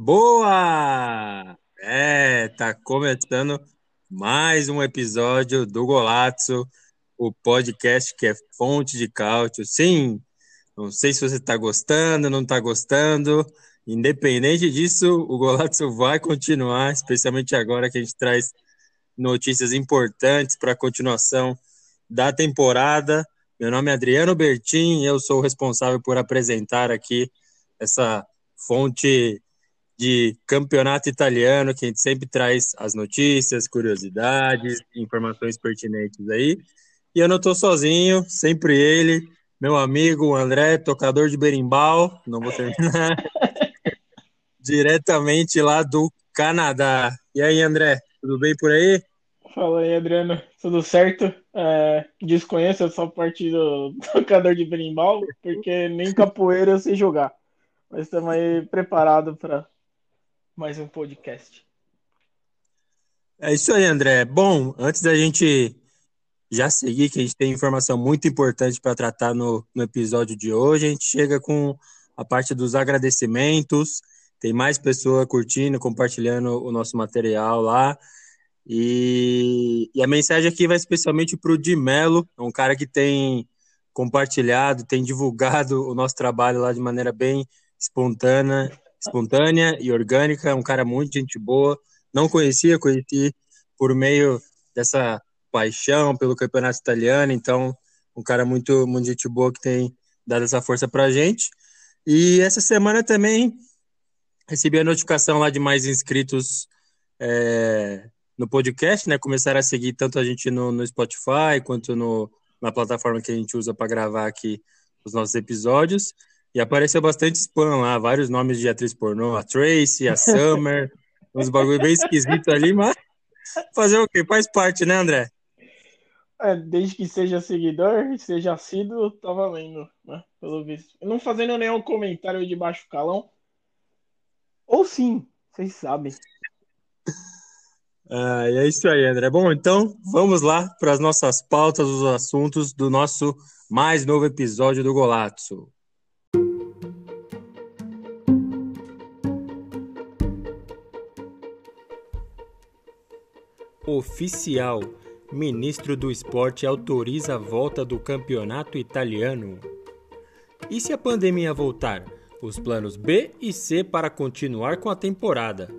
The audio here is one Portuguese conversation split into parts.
Boa! É, tá começando mais um episódio do Golazzo, o podcast que é fonte de cálcio. Sim, não sei se você está gostando, não está gostando. Independente disso, o Golazzo vai continuar, especialmente agora que a gente traz notícias importantes para a continuação da temporada. Meu nome é Adriano Bertin, eu sou o responsável por apresentar aqui essa fonte de campeonato italiano, que a gente sempre traz as notícias, curiosidades, informações pertinentes aí. E eu não estou sozinho, sempre ele, meu amigo André, tocador de berimbau, não vou terminar, diretamente lá do Canadá. E aí, André, tudo bem por aí? Fala aí, Adriano, tudo certo? É, desconheço essa parte do tocador de berimbau, porque nem capoeira eu sei jogar. Mas estamos aí preparados para mais um podcast. É isso aí, André. Bom, antes da gente já seguir, que a gente tem informação muito importante para tratar no, no episódio de hoje, a gente chega com a parte dos agradecimentos. Tem mais pessoa curtindo, compartilhando o nosso material lá. E, e a mensagem aqui vai especialmente para o Di Mello, é um cara que tem compartilhado, tem divulgado o nosso trabalho lá de maneira bem espontânea espontânea e orgânica, um cara muito gente boa. Não conhecia, conheci por meio dessa paixão pelo campeonato italiano, então um cara muito, muito gente boa que tem dado essa força pra gente. E essa semana também recebi a notificação lá de mais inscritos é, no podcast, né? Começaram a seguir tanto a gente no, no Spotify quanto no, na plataforma que a gente usa para gravar aqui os nossos episódios. E apareceu bastante spam lá, vários nomes de atriz pornô, a Tracy, a Summer, uns bagulho bem esquisito ali, mas fazer o quê? Faz parte, né, André? É, desde que seja seguidor, seja assíduo, tá valendo, né? Pelo visto. Não fazendo nenhum comentário de baixo calão. Ou sim, vocês sabem. Ah, é isso aí, André. Bom, então vamos lá para as nossas pautas, os assuntos do nosso mais novo episódio do Golazzo. Oficial. Ministro do Esporte autoriza a volta do campeonato italiano. E se a pandemia voltar? Os planos B e C para continuar com a temporada.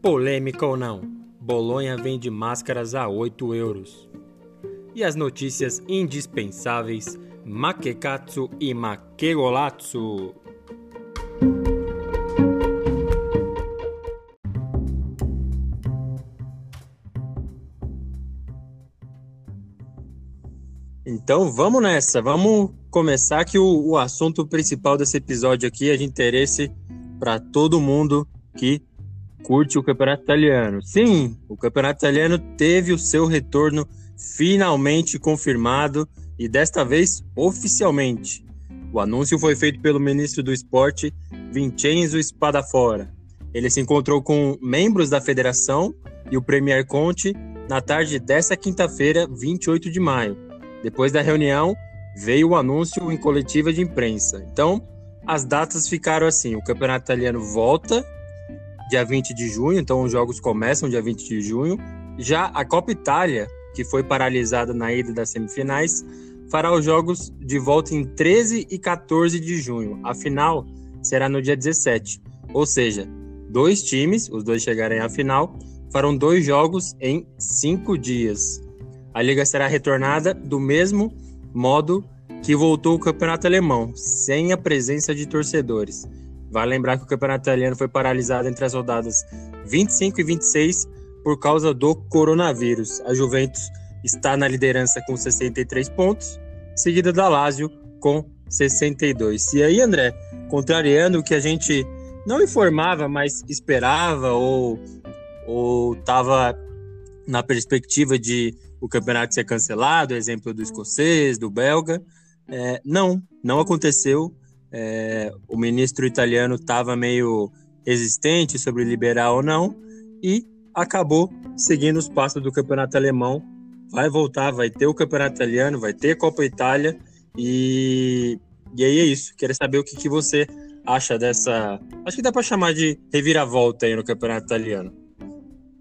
Polêmica ou não? Bolonha vende máscaras a 8 euros. E as notícias indispensáveis: Makekatsu e Makegolatsu. Então vamos nessa, vamos começar que o, o assunto principal desse episódio aqui é de interesse para todo mundo que curte o campeonato italiano. Sim, o campeonato italiano teve o seu retorno finalmente confirmado e desta vez oficialmente. O anúncio foi feito pelo ministro do esporte, Vincenzo Spadafora. Ele se encontrou com membros da federação e o Premier Conte na tarde desta quinta-feira, 28 de maio. Depois da reunião, veio o anúncio em coletiva de imprensa. Então, as datas ficaram assim: o Campeonato Italiano volta dia 20 de junho, então os jogos começam dia 20 de junho. Já a Copa Itália, que foi paralisada na ida das semifinais, fará os jogos de volta em 13 e 14 de junho. A final será no dia 17. Ou seja, dois times, os dois chegarem à final, farão dois jogos em cinco dias. A liga será retornada do mesmo modo que voltou o campeonato alemão, sem a presença de torcedores. Vale lembrar que o campeonato italiano foi paralisado entre as rodadas 25 e 26 por causa do coronavírus. A Juventus está na liderança com 63 pontos seguida da Lazio com 62. E aí, André, contrariando o que a gente não informava, mas esperava ou ou estava na perspectiva de o campeonato ser cancelado, exemplo do escocês, do belga, é, não, não aconteceu. É, o ministro italiano estava meio resistente sobre liberar ou não e acabou seguindo os passos do campeonato alemão. Vai voltar, vai ter o campeonato italiano, vai ter Copa Itália e, e aí é isso. Queria saber o que, que você acha dessa. Acho que dá para chamar de reviravolta aí no campeonato italiano.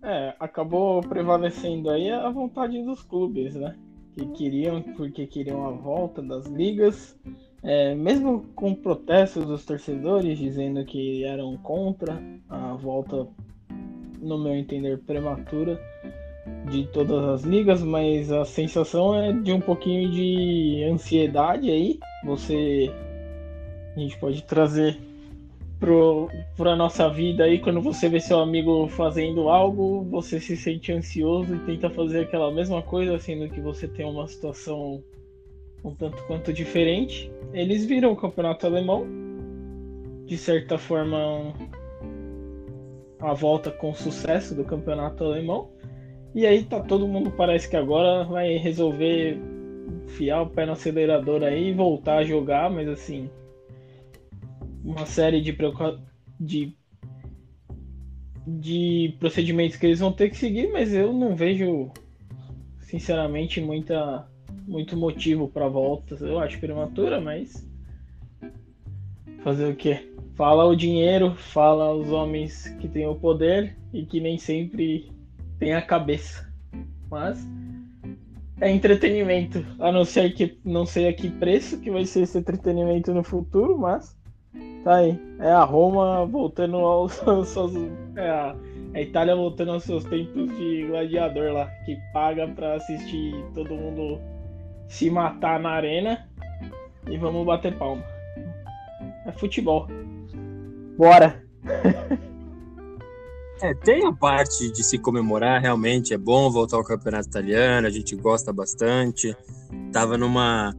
É, acabou prevalecendo aí a vontade dos clubes, né? Que queriam, porque queriam a volta das ligas, é, mesmo com protestos dos torcedores dizendo que eram contra a volta, no meu entender, prematura de todas as ligas, mas a sensação é de um pouquinho de ansiedade aí. Você. A gente pode trazer para a nossa vida aí, quando você vê seu amigo fazendo algo, você se sente ansioso e tenta fazer aquela mesma coisa, sendo que você tem uma situação um tanto quanto diferente. Eles viram o campeonato alemão, de certa forma, a volta com sucesso do campeonato alemão. E aí tá todo mundo parece que agora vai resolver fiar o pé no acelerador aí e voltar a jogar, mas assim, uma série de, de, de procedimentos que eles vão ter que seguir, mas eu não vejo, sinceramente, muita, muito motivo para volta. Eu acho prematura, mas fazer o quê? Fala o dinheiro, fala os homens que têm o poder e que nem sempre tem a cabeça. Mas é entretenimento, a não ser que não sei a que preço que vai ser esse entretenimento no futuro, mas tá aí. É a Roma voltando aos seus, é a, a Itália voltando aos seus tempos de gladiador lá, que paga para assistir todo mundo se matar na arena e vamos bater palma. É futebol. Bora! É, tem a parte de se comemorar, realmente é bom voltar ao campeonato italiano, a gente gosta bastante. Tava numa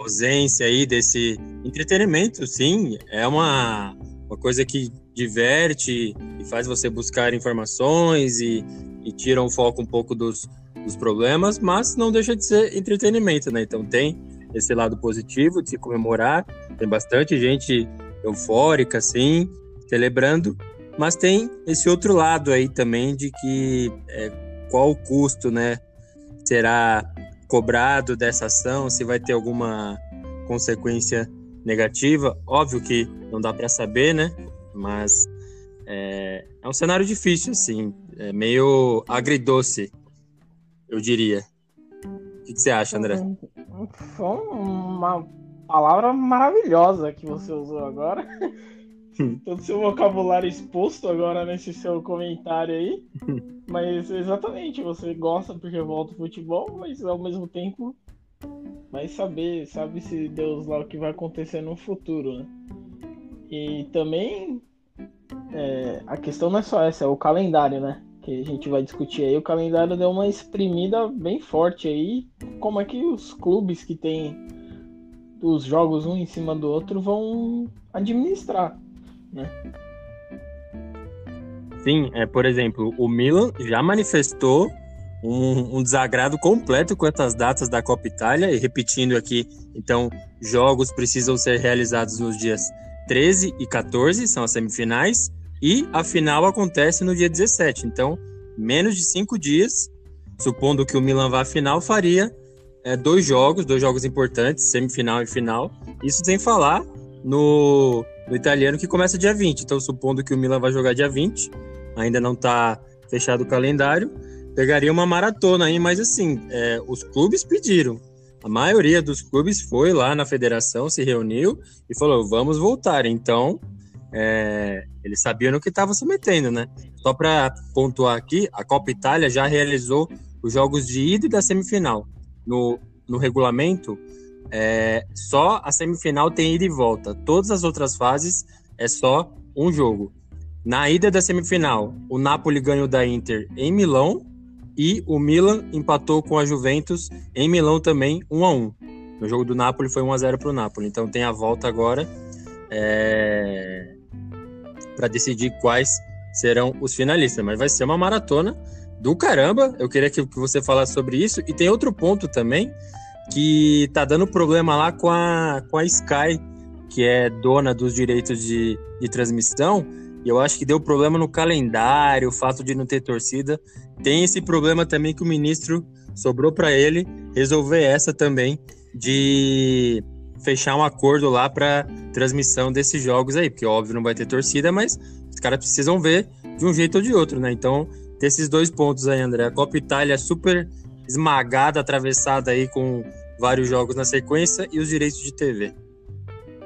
ausência aí desse entretenimento, sim, é uma, uma coisa que diverte e faz você buscar informações e, e tira o foco um pouco dos, dos problemas, mas não deixa de ser entretenimento, né? Então tem esse lado positivo de se comemorar, tem bastante gente eufórica, assim, celebrando, mas tem esse outro lado aí também de que é, qual o custo, né? Será cobrado dessa ação, se vai ter alguma consequência negativa. Óbvio que não dá para saber, né? Mas é, é, um cenário difícil, assim, é meio agridoce, eu diria. O que, que você acha, André? Foi uma palavra maravilhosa que você usou agora. todo seu vocabulário exposto agora nesse seu comentário aí. mas exatamente, você gosta porque volta o futebol, mas ao mesmo tempo vai saber, sabe se Deus lá o que vai acontecer no futuro, né? E também é, a questão não é só essa, é o calendário, né? Que a gente vai discutir aí. O calendário deu uma exprimida bem forte aí. Como é que os clubes que tem os jogos um em cima do outro vão administrar né? Sim, é, por exemplo, o Milan já manifestou um, um, desagrado completo quanto às datas da Copa Itália, e repetindo aqui, então, jogos precisam ser realizados nos dias 13 e 14, são as semifinais, e a final acontece no dia 17. Então, menos de cinco dias, supondo que o Milan vá à final, faria é, dois jogos, dois jogos importantes, semifinal e final. Isso sem falar no no italiano, que começa dia 20. Então, supondo que o Milan vai jogar dia 20, ainda não está fechado o calendário, pegaria uma maratona aí, mas assim, é, os clubes pediram. A maioria dos clubes foi lá na federação, se reuniu e falou: vamos voltar. Então, é, eles sabiam no que estavam se metendo, né? Só para pontuar aqui, a Copa Itália já realizou os jogos de ida e da semifinal. No, no regulamento, é, só a semifinal tem ida e volta. Todas as outras fases é só um jogo. Na ida da semifinal, o Napoli ganhou da Inter em Milão e o Milan empatou com a Juventus em Milão também 1 a 1. No jogo do Napoli foi 1 a 0 para o Napoli. Então tem a volta agora é... para decidir quais serão os finalistas. Mas vai ser uma maratona do caramba. Eu queria que, que você falasse sobre isso. E tem outro ponto também que tá dando problema lá com a, com a Sky, que é dona dos direitos de, de transmissão. E eu acho que deu problema no calendário, o fato de não ter torcida. Tem esse problema também que o ministro sobrou para ele resolver essa também de fechar um acordo lá para transmissão desses jogos aí, porque óbvio não vai ter torcida, mas os caras precisam ver de um jeito ou de outro, né? Então, tem esses dois pontos aí, André. A Copa Itália super esmagada, atravessada aí com vários jogos na sequência e os direitos de TV.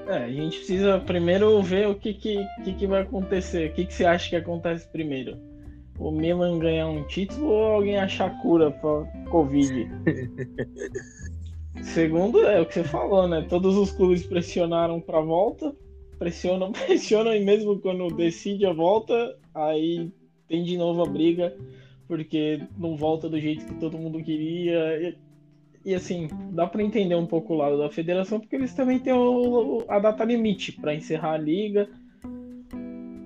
É, a gente precisa primeiro ver o que, que, que, que vai acontecer. O que, que você acha que acontece primeiro? O Milan ganhar um título ou alguém achar cura para Covid? Segundo, é o que você falou, né? Todos os clubes pressionaram para volta, pressionam, pressionam, e mesmo quando decide a volta, aí tem de novo a briga, porque não volta do jeito que todo mundo queria. E, assim, dá para entender um pouco o lado da federação, porque eles também têm o, a data limite para encerrar a liga.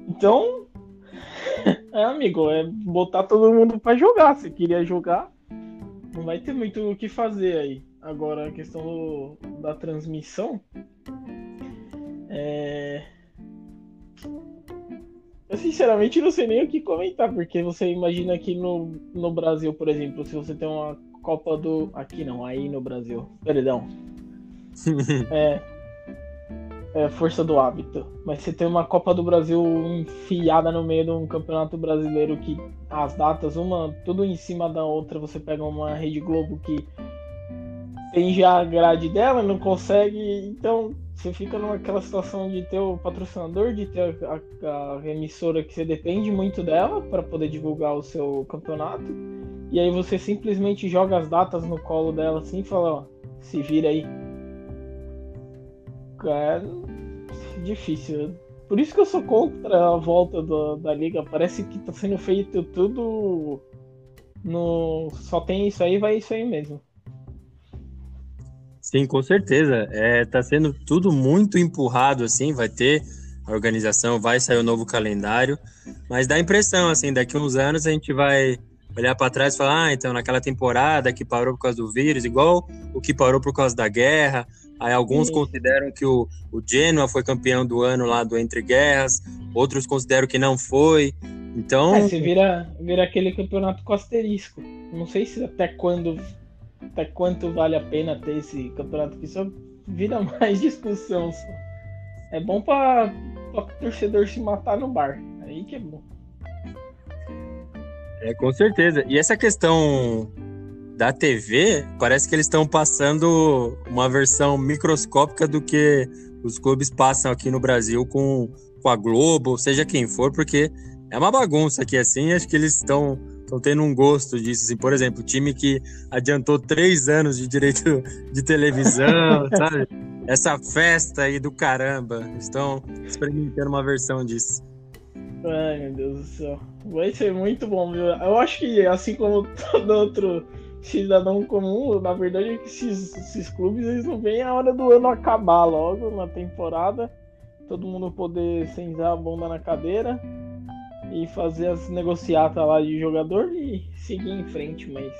Então, é, amigo, é botar todo mundo para jogar. Se queria jogar, não vai ter muito o que fazer aí. Agora, a questão do, da transmissão. É... Eu sinceramente não sei nem o que comentar, porque você imagina aqui no, no Brasil, por exemplo, se você tem uma Copa do. Aqui não, aí no Brasil. Perdão. é, é, força do hábito. Mas você tem uma Copa do Brasil enfiada no meio de um campeonato brasileiro que as datas, uma tudo em cima da outra, você pega uma Rede Globo que tem já a grade dela, não consegue. Então você fica naquela situação de ter o patrocinador, de ter a, a, a emissora que você depende muito dela para poder divulgar o seu campeonato. E aí você simplesmente joga as datas no colo dela assim e fala, ó, se vira aí. É difícil. Por isso que eu sou contra a volta do, da liga. Parece que tá sendo feito tudo no. Só tem isso aí, vai isso aí mesmo. Sim, com certeza. É, tá sendo tudo muito empurrado, assim, vai ter a organização, vai sair o um novo calendário, mas dá a impressão, assim, daqui uns anos a gente vai olhar para trás e falar, ah, então naquela temporada que parou por causa do vírus, igual o que parou por causa da guerra, aí alguns Sim. consideram que o, o Genoa foi campeão do ano lá do Entre Guerras, outros consideram que não foi, então... É, você vira, vira aquele campeonato com asterisco, não sei se até quando até quanto vale a pena ter esse campeonato que só vira mais discussão. Só. É bom para o torcedor se matar no bar. Aí que é bom. É, com certeza. E essa questão da TV, parece que eles estão passando uma versão microscópica do que os clubes passam aqui no Brasil com, com a Globo, seja quem for, porque é uma bagunça aqui assim. Acho que eles estão estão tendo um gosto disso. Assim, por exemplo, time que adiantou três anos de direito de televisão, sabe? Essa festa aí do caramba. Estão experimentando uma versão disso. Ai, meu Deus do céu. Vai ser muito bom, viu? Eu acho que, assim como todo outro cidadão comum, na verdade, é que esses, esses clubes eles não veem a hora do ano acabar logo na temporada. Todo mundo poder sentar a bunda na cadeira e fazer as negociatas lá de jogador e seguir em frente, mas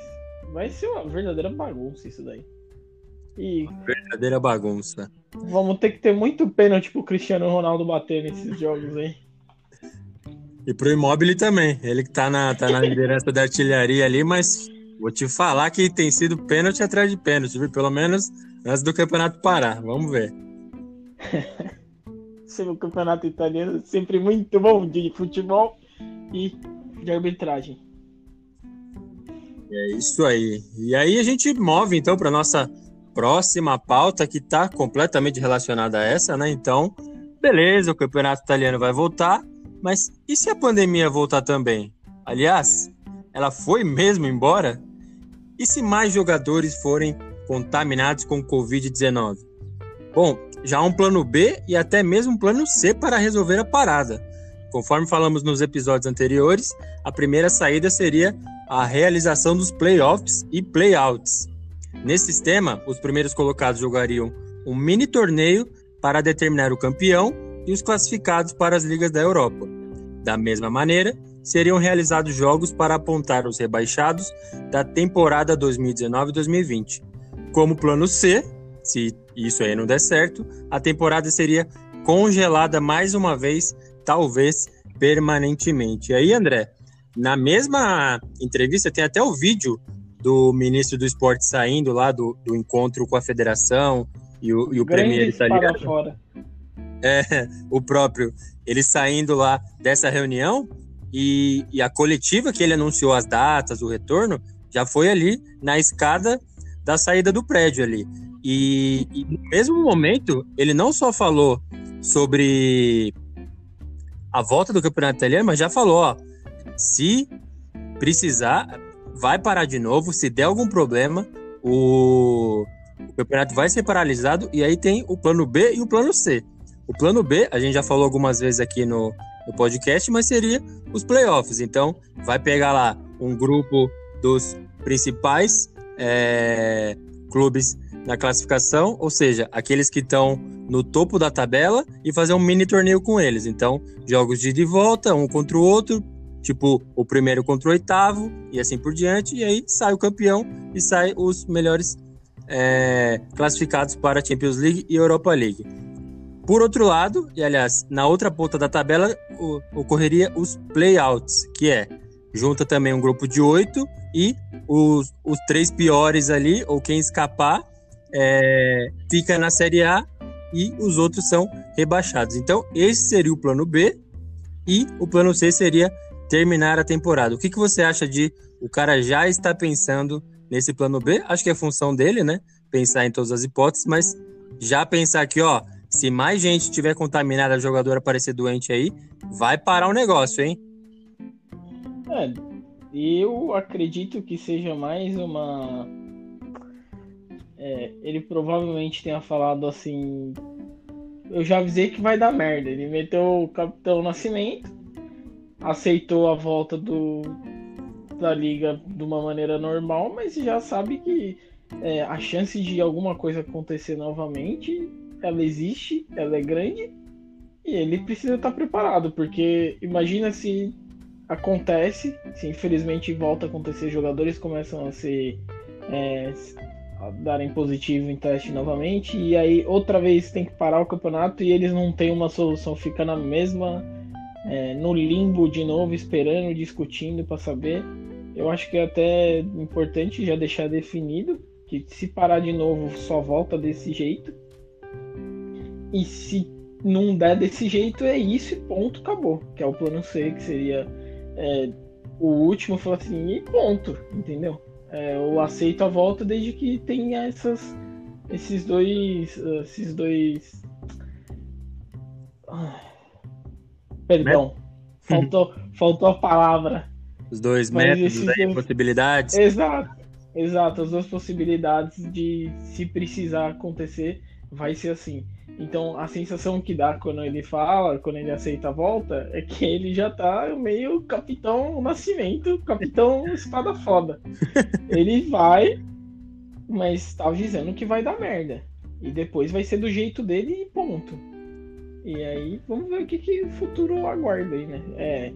vai ser uma verdadeira bagunça isso daí. E verdadeira bagunça. Vamos ter que ter muito pênalti pro Cristiano Ronaldo bater nesses jogos aí. E pro Immobile também. Ele que tá na, tá na liderança da artilharia ali, mas vou te falar que tem sido pênalti atrás de pênalti, viu? Pelo menos antes do campeonato parar. Vamos ver. o campeonato italiano sempre muito bom de futebol e de arbitragem. É isso aí. E aí a gente move então para nossa próxima pauta que está completamente relacionada a essa, né? Então, beleza, o campeonato italiano vai voltar, mas e se a pandemia voltar também? Aliás, ela foi mesmo embora? E se mais jogadores forem contaminados com Covid-19? Bom, já há um plano B e até mesmo um plano C para resolver a parada. Conforme falamos nos episódios anteriores, a primeira saída seria a realização dos playoffs e playouts. Nesse sistema, os primeiros colocados jogariam um mini torneio para determinar o campeão e os classificados para as ligas da Europa. Da mesma maneira, seriam realizados jogos para apontar os rebaixados da temporada 2019-2020. Como plano C, se isso aí não der certo, a temporada seria congelada mais uma vez, talvez permanentemente. E aí, André, na mesma entrevista tem até o vídeo do ministro do esporte saindo lá do, do encontro com a federação e o, e o premier italiano. Fora. É, o próprio, ele saindo lá dessa reunião e, e a coletiva que ele anunciou as datas, o retorno, já foi ali na escada da saída do prédio ali. E, e, no mesmo momento, ele não só falou sobre a volta do campeonato italiano, mas já falou, ó, se precisar, vai parar de novo. Se der algum problema, o, o campeonato vai ser paralisado. E aí tem o plano B e o plano C. O plano B, a gente já falou algumas vezes aqui no, no podcast, mas seria os playoffs. Então, vai pegar lá um grupo dos principais é, clubes na classificação, ou seja, aqueles que estão no topo da tabela e fazer um mini torneio com eles. Então, jogos de ida e volta, um contra o outro, tipo o primeiro contra o oitavo e assim por diante, e aí sai o campeão e sai os melhores é, classificados para a Champions League e Europa League. Por outro lado, e aliás, na outra ponta da tabela o, ocorreria os playouts, que é junta também um grupo de oito e os, os três piores ali, ou quem escapar, é, fica na Série A e os outros são rebaixados. Então, esse seria o plano B e o plano C seria terminar a temporada. O que, que você acha de o cara já estar pensando nesse plano B? Acho que é função dele, né? Pensar em todas as hipóteses, mas já pensar que, ó, se mais gente tiver contaminada, a jogadora aparecer doente aí, vai parar o negócio, hein? É, eu acredito que seja mais uma. É, ele provavelmente tenha falado assim. Eu já avisei que vai dar merda. Ele meteu o Capitão Nascimento aceitou a volta do, da liga de uma maneira normal, mas já sabe que é, a chance de alguma coisa acontecer novamente, ela existe, ela é grande e ele precisa estar preparado, porque imagina se acontece, se infelizmente volta a acontecer, jogadores começam a ser é, a darem positivo em teste novamente e aí outra vez tem que parar o campeonato e eles não têm uma solução, fica na mesma é, no limbo de novo, esperando, discutindo para saber. Eu acho que é até importante já deixar definido que se parar de novo só volta desse jeito. E se não der desse jeito, é isso e ponto, acabou. Que é o plano C, que seria é, o último, falar assim, e ponto, entendeu? É, eu aceito a volta desde que tenha essas, esses dois. Esses dois. Perdão. Faltou, faltou a palavra. Os dois Mas métodos aí, dois... possibilidades. Exato. Exato, as duas possibilidades de se precisar acontecer, vai ser assim. Então a sensação que dá quando ele fala, quando ele aceita a volta, é que ele já tá meio capitão nascimento, capitão espada foda. Ele vai, mas tá dizendo que vai dar merda. E depois vai ser do jeito dele e ponto. E aí, vamos ver o que, que o futuro aguarda aí, né? É,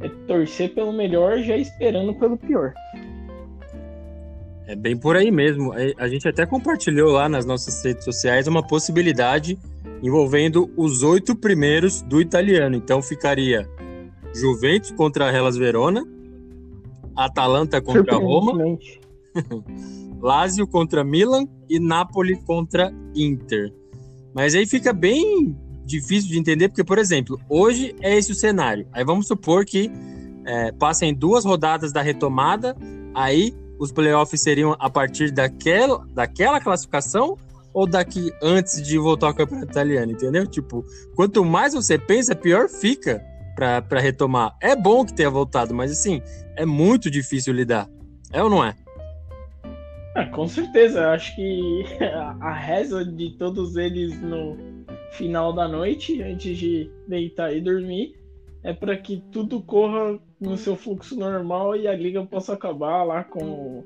é torcer pelo melhor, já esperando pelo pior. É bem por aí mesmo. É, a gente até compartilhou lá nas nossas redes sociais uma possibilidade envolvendo os oito primeiros do italiano. Então ficaria Juventus contra Hellas Verona, Atalanta contra Roma, Lazio contra Milan e Napoli contra Inter. Mas aí fica bem difícil de entender, porque, por exemplo, hoje é esse o cenário. Aí vamos supor que é, passem duas rodadas da retomada, aí os playoffs seriam a partir daquela, daquela classificação ou daqui antes de voltar ao campeonato italiano, entendeu? Tipo, quanto mais você pensa, pior fica para retomar. É bom que tenha voltado, mas assim, é muito difícil lidar. É ou não é? é com certeza. Acho que a reza de todos eles no, final da noite, antes de deitar e dormir, é para que tudo corra no seu fluxo normal e a liga possa acabar lá com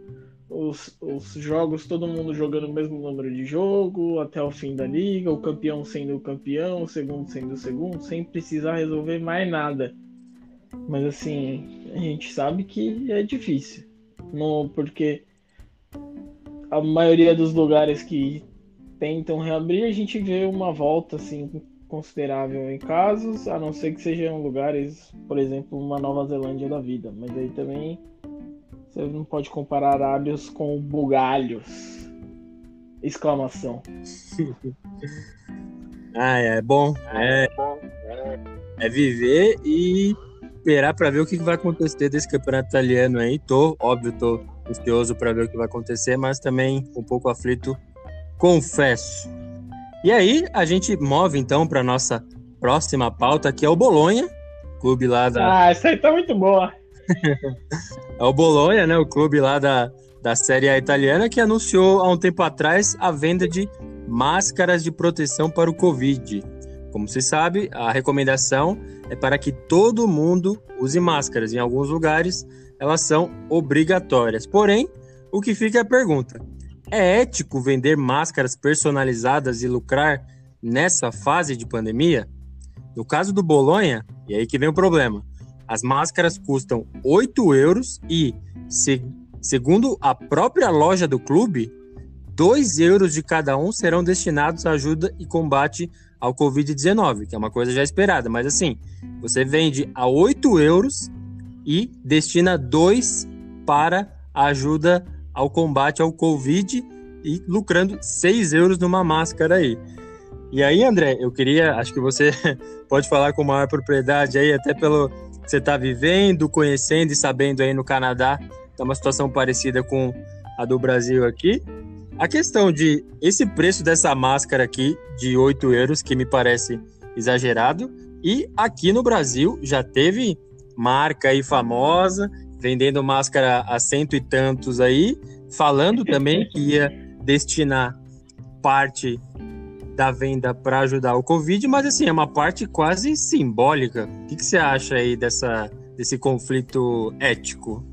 os, os jogos, todo mundo jogando o mesmo número de jogo até o fim da liga, o campeão sendo o campeão, o segundo sendo o segundo, sem precisar resolver mais nada. Mas assim, a gente sabe que é difícil. Não, porque a maioria dos lugares que tentam reabrir, a gente vê uma volta assim considerável em casos, a não ser que sejam lugares, por exemplo, uma Nova Zelândia da vida. Mas aí também você não pode comparar arábios com bugalhos. Exclamação. ah, é bom. É, é viver e esperar para ver o que vai acontecer desse campeonato italiano aí. Tô, óbvio, tô ansioso para ver o que vai acontecer, mas também um pouco aflito, confesso. E aí, a gente move então para nossa próxima pauta, que é o Bolonha, clube lá da. Ah, essa aí tá muito boa. é o Bolonha, né? O clube lá da, da Série A italiana, que anunciou há um tempo atrás a venda de máscaras de proteção para o Covid. Como se sabe, a recomendação é para que todo mundo use máscaras. Em alguns lugares, elas são obrigatórias. Porém, o que fica é a pergunta: é ético vender máscaras personalizadas e lucrar nessa fase de pandemia? No caso do Bolonha, e aí que vem o problema, as máscaras custam 8 euros e, se, segundo a própria loja do clube, 2 euros de cada um serão destinados à ajuda e combate ao Covid-19, que é uma coisa já esperada. Mas assim, você vende a 8 euros e destina 2 para a ajuda ao combate ao Covid e lucrando 6 euros numa máscara aí. E aí, André, eu queria, acho que você pode falar com maior propriedade aí, até pelo que você está vivendo, conhecendo e sabendo aí no Canadá, tá uma situação parecida com a do Brasil aqui. A questão de esse preço dessa máscara aqui de 8 euros, que me parece exagerado, e aqui no Brasil já teve marca aí famosa vendendo máscara a cento e tantos aí, falando também que ia destinar parte da venda para ajudar o Covid, mas assim, é uma parte quase simbólica. O que, que você acha aí dessa, desse conflito ético?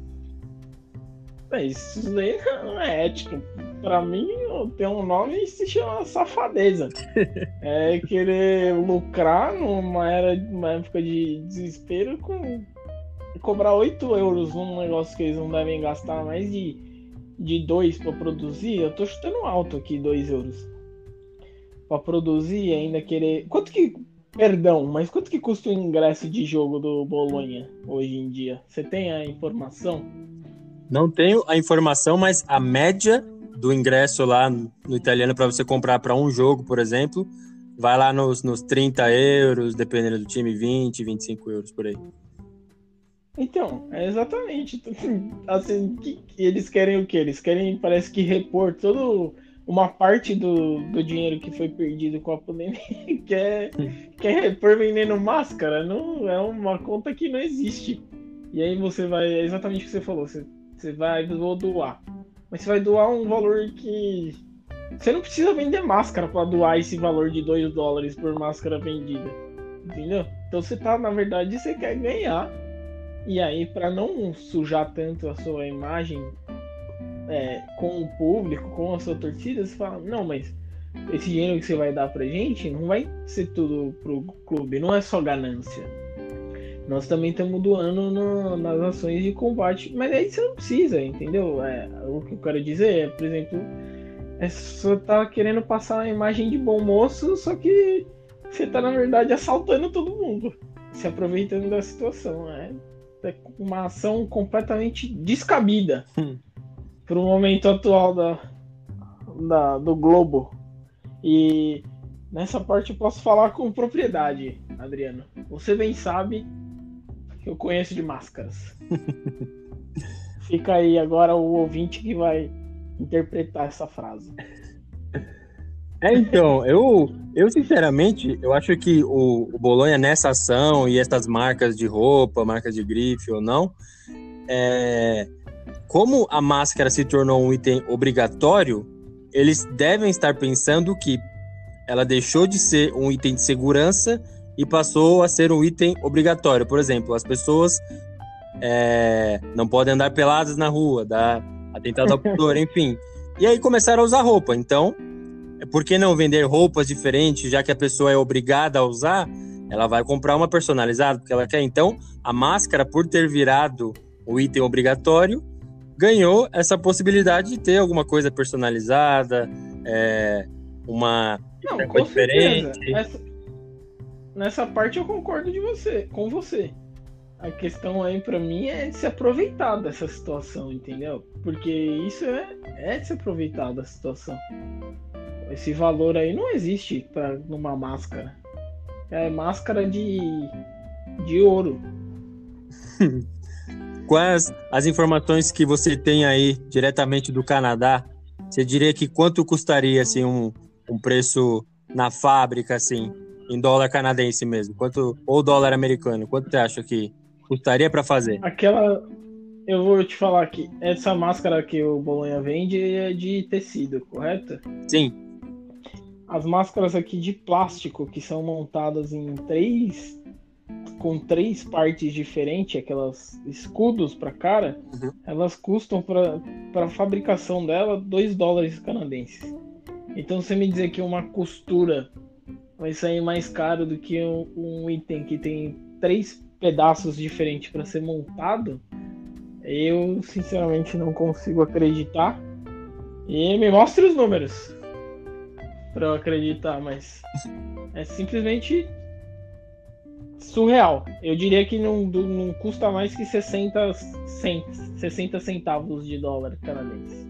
É, isso daí não é ético. Para mim, tem um nome e se chama safadeza. é querer lucrar numa era, numa época de desespero com cobrar 8 euros num negócio que eles não devem gastar mais de, de 2 para produzir, eu tô chutando alto aqui 2 euros. Para produzir ainda querer. Quanto que. Perdão, mas quanto que custa o ingresso de jogo do Bolonha hoje em dia? Você tem a informação? Não tenho a informação, mas a média do ingresso lá no italiano para você comprar para um jogo, por exemplo, vai lá nos, nos 30 euros, dependendo do time, 20, 25 euros por aí. Então, é exatamente. Assim, que, eles querem o que? Eles querem, parece que, repor todo uma parte do, do dinheiro que foi perdido com a pandemia. quer, quer repor vendendo máscara. Não, é uma conta que não existe. E aí você vai. É exatamente o que você falou. Você, você vai vou doar. Mas você vai doar um valor que. Você não precisa vender máscara para doar esse valor de 2 dólares por máscara vendida. Entendeu? Então você tá, na verdade, você quer ganhar e aí, para não sujar tanto a sua imagem é, com o público, com a sua torcida, você fala: não, mas esse dinheiro que você vai dar pra gente não vai ser tudo pro clube, não é só ganância. Nós também estamos doando no, nas ações de combate, mas aí você não precisa, entendeu? É, o que eu quero dizer é, por exemplo, é você tá querendo passar a imagem de bom moço, só que você tá na verdade assaltando todo mundo, se aproveitando da situação, né? É uma ação completamente descabida hum. para o momento atual da, da, do globo. E nessa parte eu posso falar com propriedade, Adriano. Você bem sabe que eu conheço de máscaras. Fica aí agora o ouvinte que vai interpretar essa frase. É, então, eu, eu sinceramente, eu acho que o, o Bolonha nessa ação e essas marcas de roupa, marcas de grife ou não, é, como a máscara se tornou um item obrigatório, eles devem estar pensando que ela deixou de ser um item de segurança e passou a ser um item obrigatório. Por exemplo, as pessoas é, não podem andar peladas na rua, dá atentado ao pudor, enfim. E aí começaram a usar roupa. Então, por que não vender roupas diferentes, já que a pessoa é obrigada a usar? Ela vai comprar uma personalizada porque ela quer. Então, a máscara, por ter virado o item obrigatório, ganhou essa possibilidade de ter alguma coisa personalizada, é, uma não, com diferente. Essa, nessa parte eu concordo de você, com você. A questão aí para mim é de se aproveitar dessa situação, entendeu? Porque isso é, é de se aproveitar da situação. Esse valor aí não existe para numa máscara. É máscara de, de ouro. Quais as informações que você tem aí diretamente do Canadá? Você diria que quanto custaria assim um, um preço na fábrica assim, em dólar canadense mesmo? Quanto ou dólar americano? Quanto você acha que custaria para fazer? Aquela eu vou te falar aqui, essa máscara que o Bolonha vende é de tecido, correto? Sim. As máscaras aqui de plástico que são montadas em três com três partes diferentes, aquelas escudos para cara, uhum. elas custam para a fabricação dela 2 dólares canadenses. Então você me dizer que uma costura vai sair mais caro do que um, um item que tem três pedaços diferentes para ser montado, eu sinceramente não consigo acreditar. E me mostre os números para eu acreditar, mas é simplesmente surreal. Eu diria que não, não custa mais que 60, cent, 60 centavos de dólar canadense.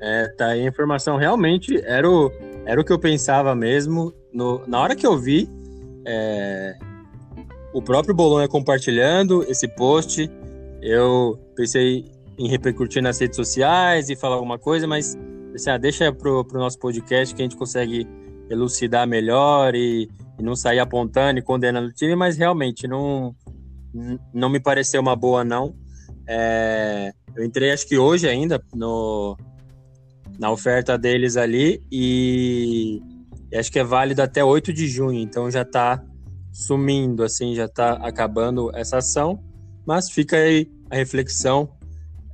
É, tá aí a informação. Realmente era o, era o que eu pensava mesmo. No, na hora que eu vi é, o próprio Bolonha compartilhando esse post, eu pensei em repercutir nas redes sociais e falar alguma coisa, mas assim, ah, deixa pro, pro nosso podcast que a gente consegue elucidar melhor e, e não sair apontando e condenando o time, mas realmente não, não me pareceu uma boa, não. É, eu entrei, acho que hoje ainda, no, na oferta deles ali e, e acho que é válido até 8 de junho, então já está sumindo, assim, já está acabando essa ação, mas fica aí a reflexão.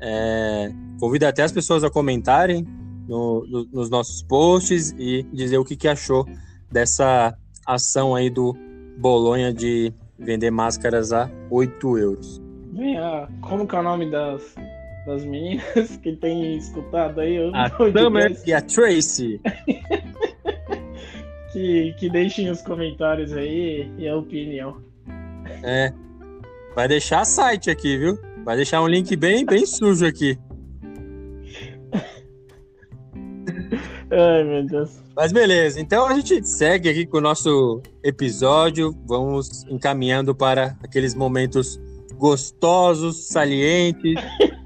É, convido até as pessoas a comentarem no, no, nos nossos posts e dizer o que, que achou dessa ação aí do Bolonha de vender máscaras a 8 euros. Venha, como que é o nome das, das meninas que tem escutado aí? a Summer e a Tracy. que, que deixem os comentários aí e a opinião. É. Vai deixar site aqui, viu? Vai deixar um link bem, bem sujo aqui. Ai, meu Deus. Mas beleza, então a gente segue aqui com o nosso episódio. Vamos encaminhando para aqueles momentos gostosos, salientes,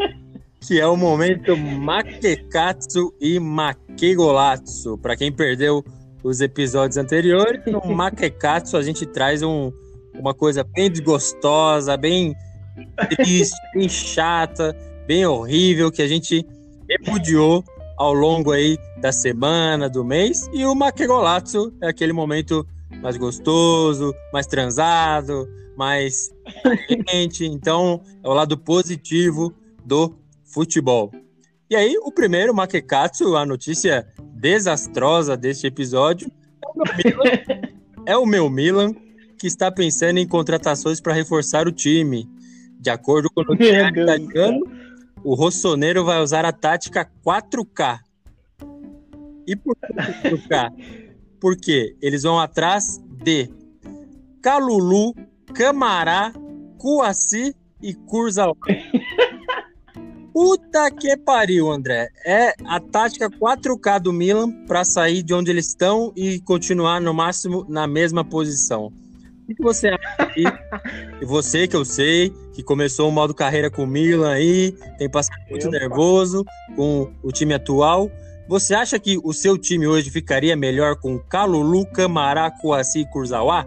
que é o momento Makekatsu e Makegolatsu. Para quem perdeu os episódios anteriores, no Makekatsu a gente traz um, uma coisa bem desgostosa, bem triste, bem chata, bem horrível, que a gente repudiou ao longo aí da semana, do mês. E o Makegolatsu é aquele momento mais gostoso, mais transado, mais quente. Então, é o lado positivo do futebol. E aí, o primeiro, Makekatsu, a notícia desastrosa deste episódio, é o meu Milan, é o meu Milan que está pensando em contratações para reforçar o time. De acordo com o noticiário italiano, o Rossoneiro vai usar a tática 4K. E por que 4K? Porque eles vão atrás de Calulu, Camará, Cuaci e Curzawa. Puta que pariu, André. É a tática 4K do Milan para sair de onde eles estão e continuar no máximo na mesma posição. O que você acha? E você, que eu sei, que começou o modo carreira com o Milan aí, tem passado muito eu, nervoso com o time atual. Você acha que o seu time hoje ficaria melhor com Calulu, Camará, Coaci e Kurzawa?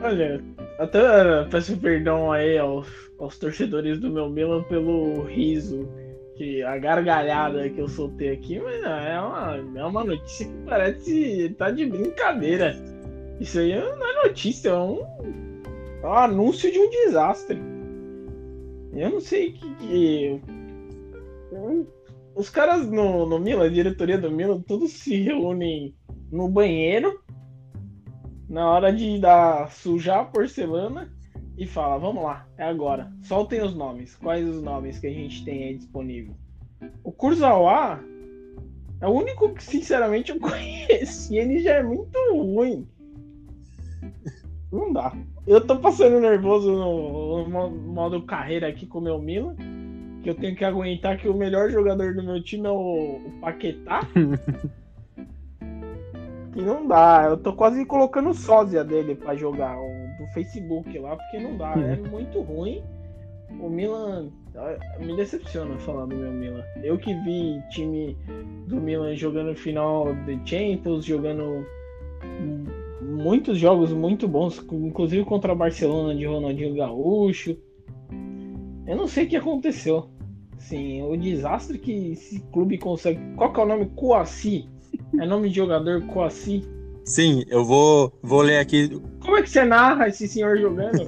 Olha, até peço perdão aí aos, aos torcedores do meu Milan pelo riso, que a gargalhada que eu soltei aqui, mas é uma, é uma notícia que parece tá de brincadeira. Isso aí não é notícia, é um, é um anúncio de um desastre. Eu não sei que. que... Os caras no, no Milan, a diretoria do Milan, todos se reúnem no banheiro na hora de dar sujar a porcelana e fala, vamos lá, é agora. Soltem os nomes. Quais os nomes que a gente tem aí disponível? O Kurzawa é o único que, sinceramente, eu conheço. E ele já é muito ruim. Não dá. Eu tô passando nervoso no, no modo carreira aqui com o meu Milan. Que eu tenho que aguentar que o melhor jogador do meu time é o, o Paquetá. E não dá. Eu tô quase colocando sósia dele para jogar, o, do Facebook lá, porque não dá. É muito ruim. O Milan me decepciona falar do meu Milan. Eu que vi time do Milan jogando final de Champions, jogando muitos jogos muito bons, inclusive contra a Barcelona de Ronaldinho Gaúcho. Eu não sei o que aconteceu. Sim, o desastre que esse clube consegue. Qual que é o nome? Coaci é nome de jogador Coaci? Sim, eu vou, vou ler aqui. Como é que você narra esse senhor jogando?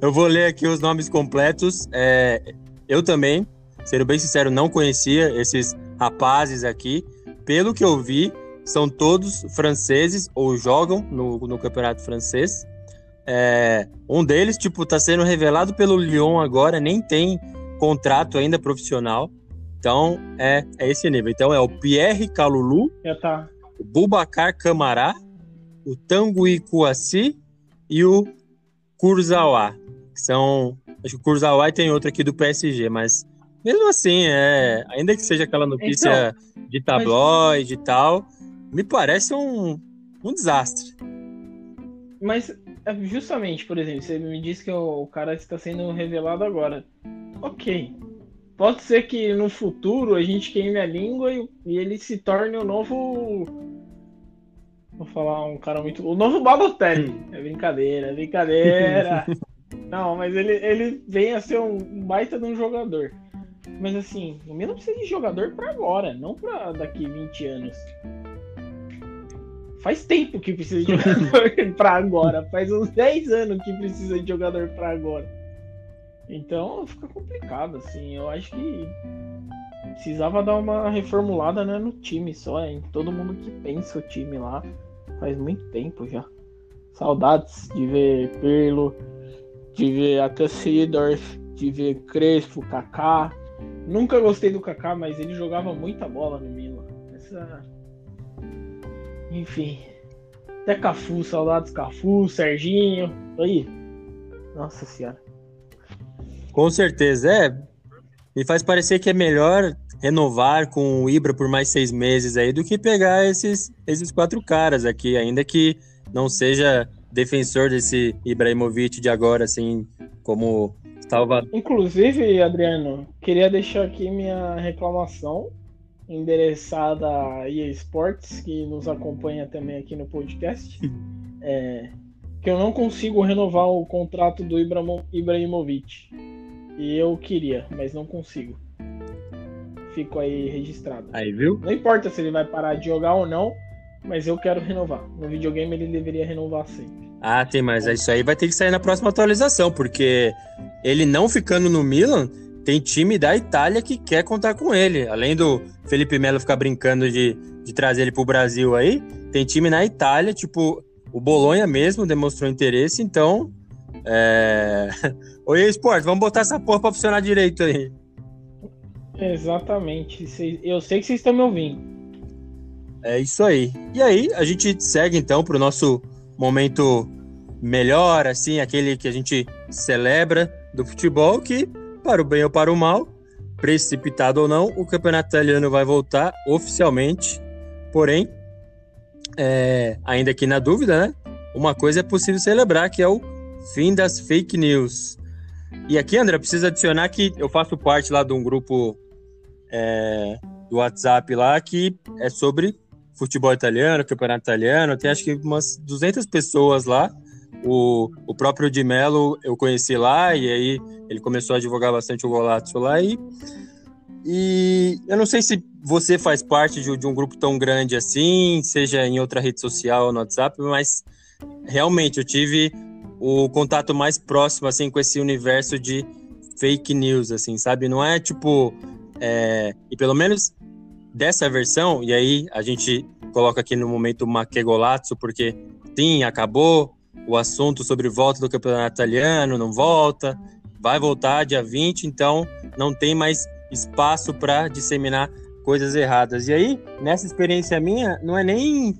eu vou ler aqui os nomes completos. É, eu também, sendo bem sincero, não conhecia esses rapazes aqui. Pelo que eu vi, são todos franceses ou jogam no, no campeonato francês. É, um deles, tipo, tá sendo revelado pelo Lyon agora, nem tem contrato ainda profissional. Então, é, é esse nível. Então, é o Pierre Calulu, é, tá. o Bubacar Camará, o Tanguy Kouassi e o Kurzawa, que são... Acho que o Kurzawa tem outro aqui do PSG, mas mesmo assim, é, ainda que seja aquela notícia então, de tabloide mas... e tal, me parece um, um desastre. Mas, é, justamente, por exemplo, você me disse que o, o cara está sendo revelado agora. Ok, Pode ser que no futuro a gente queime a língua e, e ele se torne o novo. Vou falar um cara muito. O novo Balotelli. É brincadeira, é brincadeira. Não, mas ele, ele vem a ser um baita de um jogador. Mas assim, o Milan precisa de jogador para agora, não para daqui 20 anos. Faz tempo que precisa de jogador para agora. Faz uns 10 anos que precisa de jogador para agora. Então fica complicado, assim. Eu acho que precisava dar uma reformulada né, no time só, em todo mundo que pensa o time lá. Faz muito tempo já. Saudades de ver Perlo, de ver até Seedorf, de ver Crespo, Kaká. Nunca gostei do Kaká, mas ele jogava muita bola no Milan. Essa... Enfim. Até Cafu, saudades Cafu, Serginho. Aí. Nossa senhora. Com certeza, é. Me faz parecer que é melhor renovar com o Ibra por mais seis meses aí do que pegar esses, esses quatro caras aqui, ainda que não seja defensor desse Ibrahimovic de agora, assim, como estava. Inclusive, Adriano, queria deixar aqui minha reclamação endereçada a EA Sports, que nos acompanha também aqui no podcast. é, que eu não consigo renovar o contrato do Ibrahimovic. E eu queria, mas não consigo. Fico aí registrado. Aí, viu? Não importa se ele vai parar de jogar ou não, mas eu quero renovar. No videogame ele deveria renovar sempre. Ah, tem, mas isso aí vai ter que sair na próxima atualização, porque ele não ficando no Milan, tem time da Itália que quer contar com ele. Além do Felipe Melo ficar brincando de, de trazer ele pro Brasil aí, tem time na Itália, tipo, o Bolonha mesmo demonstrou interesse, então é... Oi, Esporte, vamos botar essa porra pra funcionar direito aí. Exatamente. Eu sei que vocês estão me ouvindo. É isso aí. E aí, a gente segue então pro nosso momento melhor, assim, aquele que a gente celebra do futebol, que, para o bem ou para o mal, precipitado ou não, o campeonato italiano vai voltar oficialmente. Porém, é, ainda aqui na dúvida, né? Uma coisa é possível celebrar, que é o Fim das fake news. E aqui, André, precisa adicionar que eu faço parte lá de um grupo é, do WhatsApp lá que é sobre futebol italiano, campeonato italiano. Tem acho que umas 200 pessoas lá. O, o próprio Di Mello eu conheci lá e aí ele começou a divulgar bastante o Golazzo lá e, e eu não sei se você faz parte de, de um grupo tão grande assim, seja em outra rede social ou no WhatsApp, mas realmente eu tive o contato mais próximo assim com esse universo de fake news, assim, sabe? Não é tipo. É... E pelo menos dessa versão, e aí a gente coloca aqui no momento Maquegolazzo, porque sim, acabou o assunto sobre volta do campeonato italiano, não volta, vai voltar dia 20, então não tem mais espaço para disseminar coisas erradas. E aí, nessa experiência minha, não é nem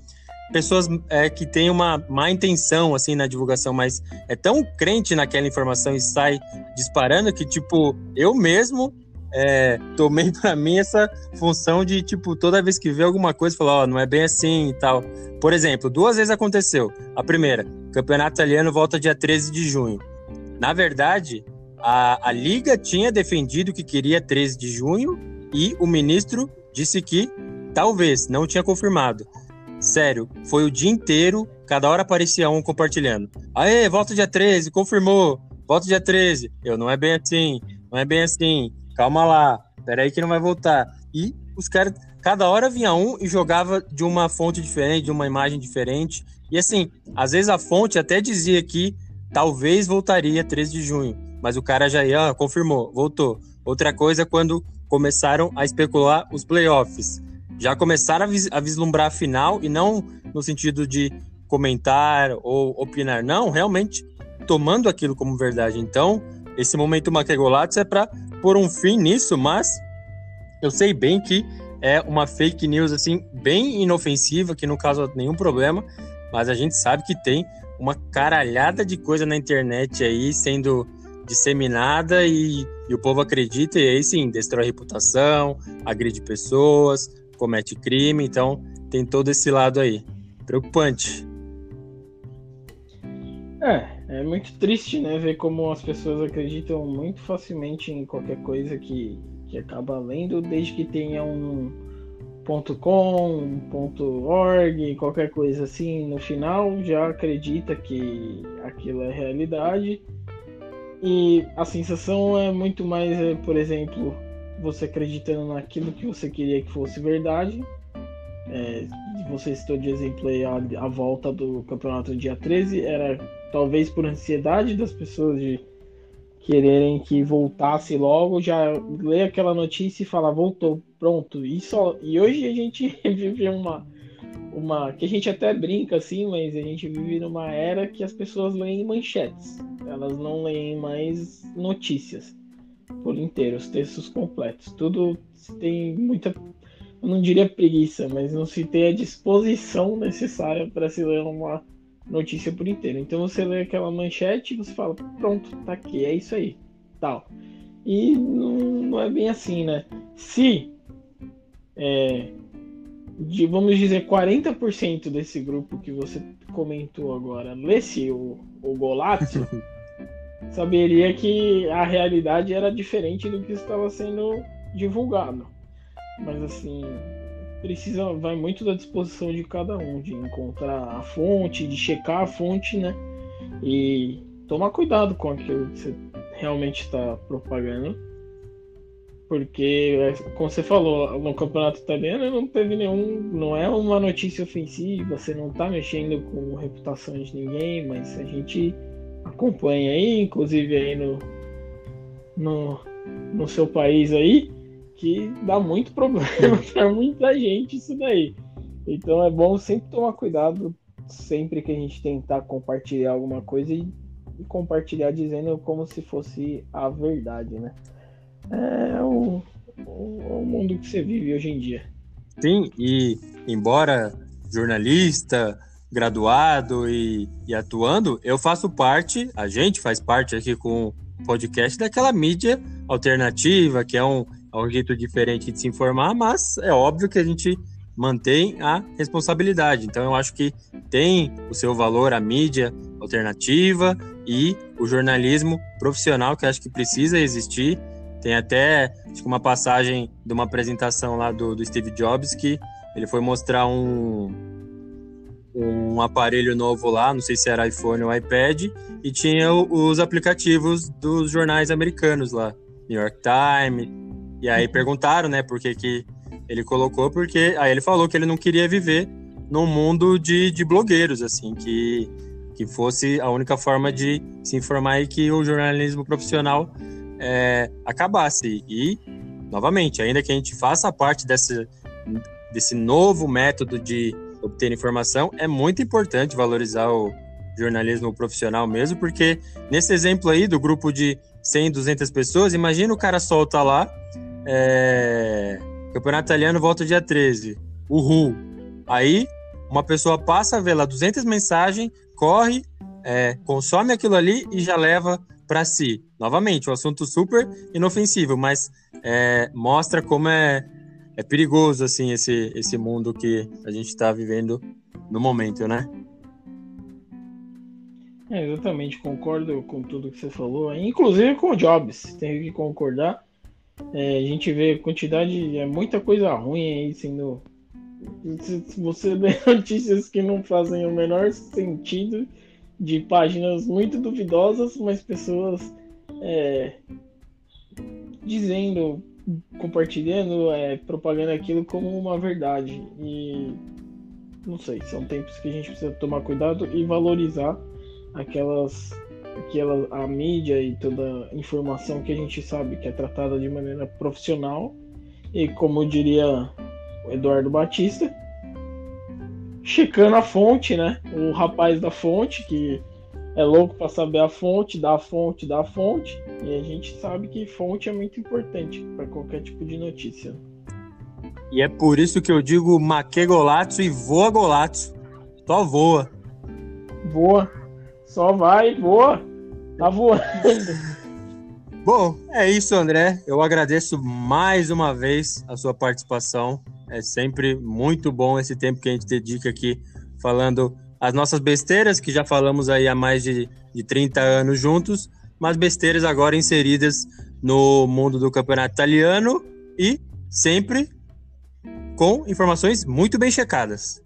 pessoas é, que têm uma má intenção assim na divulgação, mas é tão crente naquela informação e sai disparando que tipo eu mesmo é, tomei para mim essa função de tipo toda vez que vê alguma coisa falar, ó, oh, não é bem assim e tal. Por exemplo, duas vezes aconteceu. A primeira, campeonato italiano volta dia 13 de junho. Na verdade, a, a liga tinha defendido que queria 13 de junho e o ministro disse que talvez, não tinha confirmado. Sério, foi o dia inteiro, cada hora aparecia um compartilhando. Aê, volta dia 13, confirmou, volta dia 13. Eu, não é bem assim, não é bem assim, calma lá, peraí que não vai voltar. E os caras, cada hora vinha um e jogava de uma fonte diferente, de uma imagem diferente. E assim, às vezes a fonte até dizia que talvez voltaria 13 de junho, mas o cara já ia, ah, confirmou, voltou. Outra coisa é quando começaram a especular os playoffs já começaram a, vis a vislumbrar a final e não no sentido de comentar ou opinar, não, realmente tomando aquilo como verdade. Então, esse momento Maquegolatos é para pôr um fim nisso, mas eu sei bem que é uma fake news assim bem inofensiva, que não causa nenhum problema, mas a gente sabe que tem uma caralhada de coisa na internet aí sendo disseminada e, e o povo acredita e aí sim, destrói a reputação, agride pessoas, comete crime, então tem todo esse lado aí. Preocupante. É, é muito triste, né, ver como as pessoas acreditam muito facilmente em qualquer coisa que, que acaba lendo, desde que tenha um .com, .org, qualquer coisa assim, no final já acredita que aquilo é realidade. E a sensação é muito mais, é, por exemplo, você acreditando naquilo que você queria que fosse verdade. É, você citou de exemplo aí a, a volta do campeonato dia 13, era talvez por ansiedade das pessoas de quererem que voltasse logo, já lê aquela notícia e fala, voltou, pronto. E, só, e hoje a gente vive uma, uma. que a gente até brinca assim, mas a gente vive numa era que as pessoas leem manchetes, elas não leem mais notícias por inteiro, os textos completos. Tudo tem muita, eu não diria preguiça, mas não se tem a disposição necessária para se ler uma notícia por inteiro. Então você lê aquela manchete e você fala, pronto, tá aqui, é isso aí, tal. E não, não é bem assim, né? Se, é, de, vamos dizer, 40% desse grupo que você comentou agora lesse o, o Golazzo, saberia que a realidade era diferente do que estava sendo divulgado. Mas assim, precisa vai muito da disposição de cada um de encontrar a fonte, de checar a fonte, né? E tomar cuidado com aquilo que você realmente está propagando. Porque, como você falou, no campeonato italiano não teve nenhum. Não é uma notícia ofensiva, você não está mexendo com reputação de ninguém, mas a gente acompanha aí, inclusive aí no, no, no seu país aí, que dá muito problema para muita gente isso daí. Então é bom sempre tomar cuidado sempre que a gente tentar compartilhar alguma coisa e, e compartilhar dizendo como se fosse a verdade, né? É o, o, o mundo que você vive hoje em dia. Sim, e embora jornalista, graduado e, e, atuando, eu faço parte, a gente faz parte aqui com o podcast daquela mídia alternativa, que é um, é um jeito diferente de se informar, mas é óbvio que a gente mantém a responsabilidade. Então eu acho que tem o seu valor a mídia alternativa e o jornalismo profissional que acho que precisa existir. Tem até uma passagem de uma apresentação lá do, do Steve Jobs que ele foi mostrar um, um aparelho novo lá, não sei se era iPhone ou iPad, e tinha os aplicativos dos jornais americanos lá, New York Times. E aí perguntaram, né, por que, que ele colocou, porque aí ele falou que ele não queria viver num mundo de, de blogueiros, assim, que, que fosse a única forma de se informar e que o jornalismo profissional é, acabasse. E, novamente, ainda que a gente faça parte desse, desse novo método de obter informação, é muito importante valorizar o jornalismo profissional mesmo, porque nesse exemplo aí do grupo de 100, 200 pessoas, imagina o cara solta lá, é, Campeonato Italiano volta dia 13, uhul. Aí uma pessoa passa, vê lá 200 mensagens, corre, é, consome aquilo ali e já leva para si. Novamente, um assunto super inofensivo, mas é, mostra como é, é perigoso assim esse, esse mundo que a gente está vivendo no momento, né? É, exatamente, concordo com tudo que você falou, inclusive com o Jobs, tenho que concordar. É, a gente vê quantidade, é muita coisa ruim aí sendo. Se você lê notícias que não fazem o menor sentido, de páginas muito duvidosas, mas pessoas é, dizendo, compartilhando, é, propagando aquilo como uma verdade. E não sei, são tempos que a gente precisa tomar cuidado e valorizar aquelas, aquela, a mídia e toda a informação que a gente sabe que é tratada de maneira profissional e como diria o Eduardo Batista, checando a fonte, né? O rapaz da fonte que é louco para saber a fonte, da fonte, da fonte, e a gente sabe que fonte é muito importante para qualquer tipo de notícia. E é por isso que eu digo maque golazzo e voa golazzo. Só voa. Voa. Só vai, voa. Tá voando. Bom, é isso, André. Eu agradeço mais uma vez a sua participação. É sempre muito bom esse tempo que a gente dedica aqui falando as nossas besteiras, que já falamos aí há mais de, de 30 anos juntos, mas besteiras agora inseridas no mundo do campeonato italiano e sempre com informações muito bem checadas.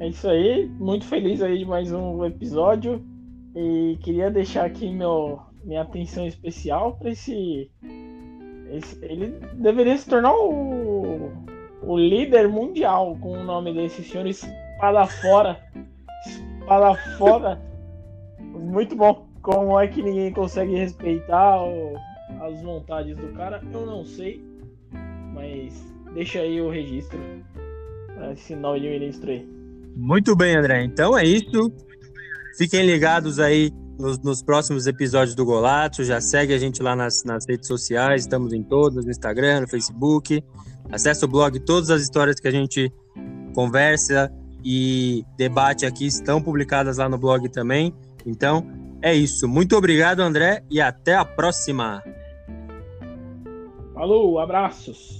É isso aí, muito feliz aí de mais um episódio e queria deixar aqui meu, minha atenção especial para esse, esse, Ele deveria se tornar o, o líder mundial com o nome desse senhor Espada Fora. Espada Fora. Muito bom. Como é que ninguém consegue respeitar o, as vontades do cara? Eu não sei. Mas deixa aí o registro. Esse nome de ministro aí. Muito bem, André. Então é isso. Fiquem ligados aí nos, nos próximos episódios do Golato. Já segue a gente lá nas, nas redes sociais. Estamos em todas, no Instagram, no Facebook. Acesse o blog. Todas as histórias que a gente conversa e debate aqui estão publicadas lá no blog também. Então é isso. Muito obrigado, André, e até a próxima. Falou, abraços.